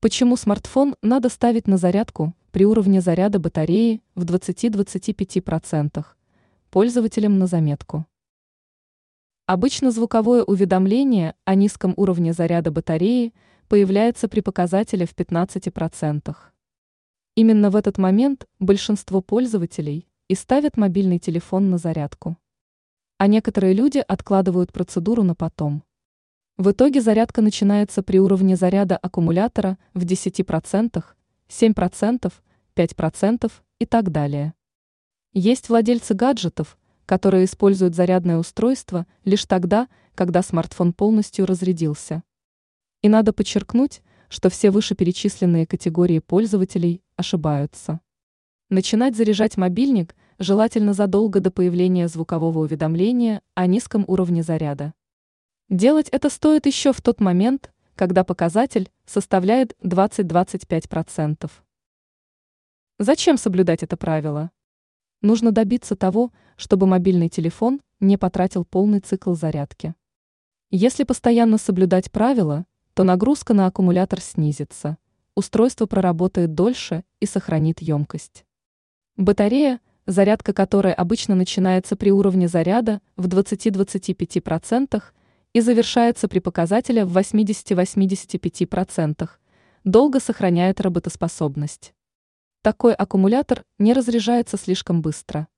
Почему смартфон надо ставить на зарядку при уровне заряда батареи в 20-25%? Пользователям на заметку. Обычно звуковое уведомление о низком уровне заряда батареи появляется при показателе в 15%. Именно в этот момент большинство пользователей и ставят мобильный телефон на зарядку. А некоторые люди откладывают процедуру на потом. В итоге зарядка начинается при уровне заряда аккумулятора в 10%, 7%, 5% и так далее. Есть владельцы гаджетов, которые используют зарядное устройство лишь тогда, когда смартфон полностью разрядился. И надо подчеркнуть, что все вышеперечисленные категории пользователей ошибаются. Начинать заряжать мобильник желательно задолго до появления звукового уведомления о низком уровне заряда. Делать это стоит еще в тот момент, когда показатель составляет 20-25%. Зачем соблюдать это правило? Нужно добиться того, чтобы мобильный телефон не потратил полный цикл зарядки. Если постоянно соблюдать правила, то нагрузка на аккумулятор снизится, устройство проработает дольше и сохранит емкость. Батарея, зарядка которой обычно начинается при уровне заряда в 20-25%, и завершается при показателе в 80-85%, долго сохраняет работоспособность. Такой аккумулятор не разряжается слишком быстро.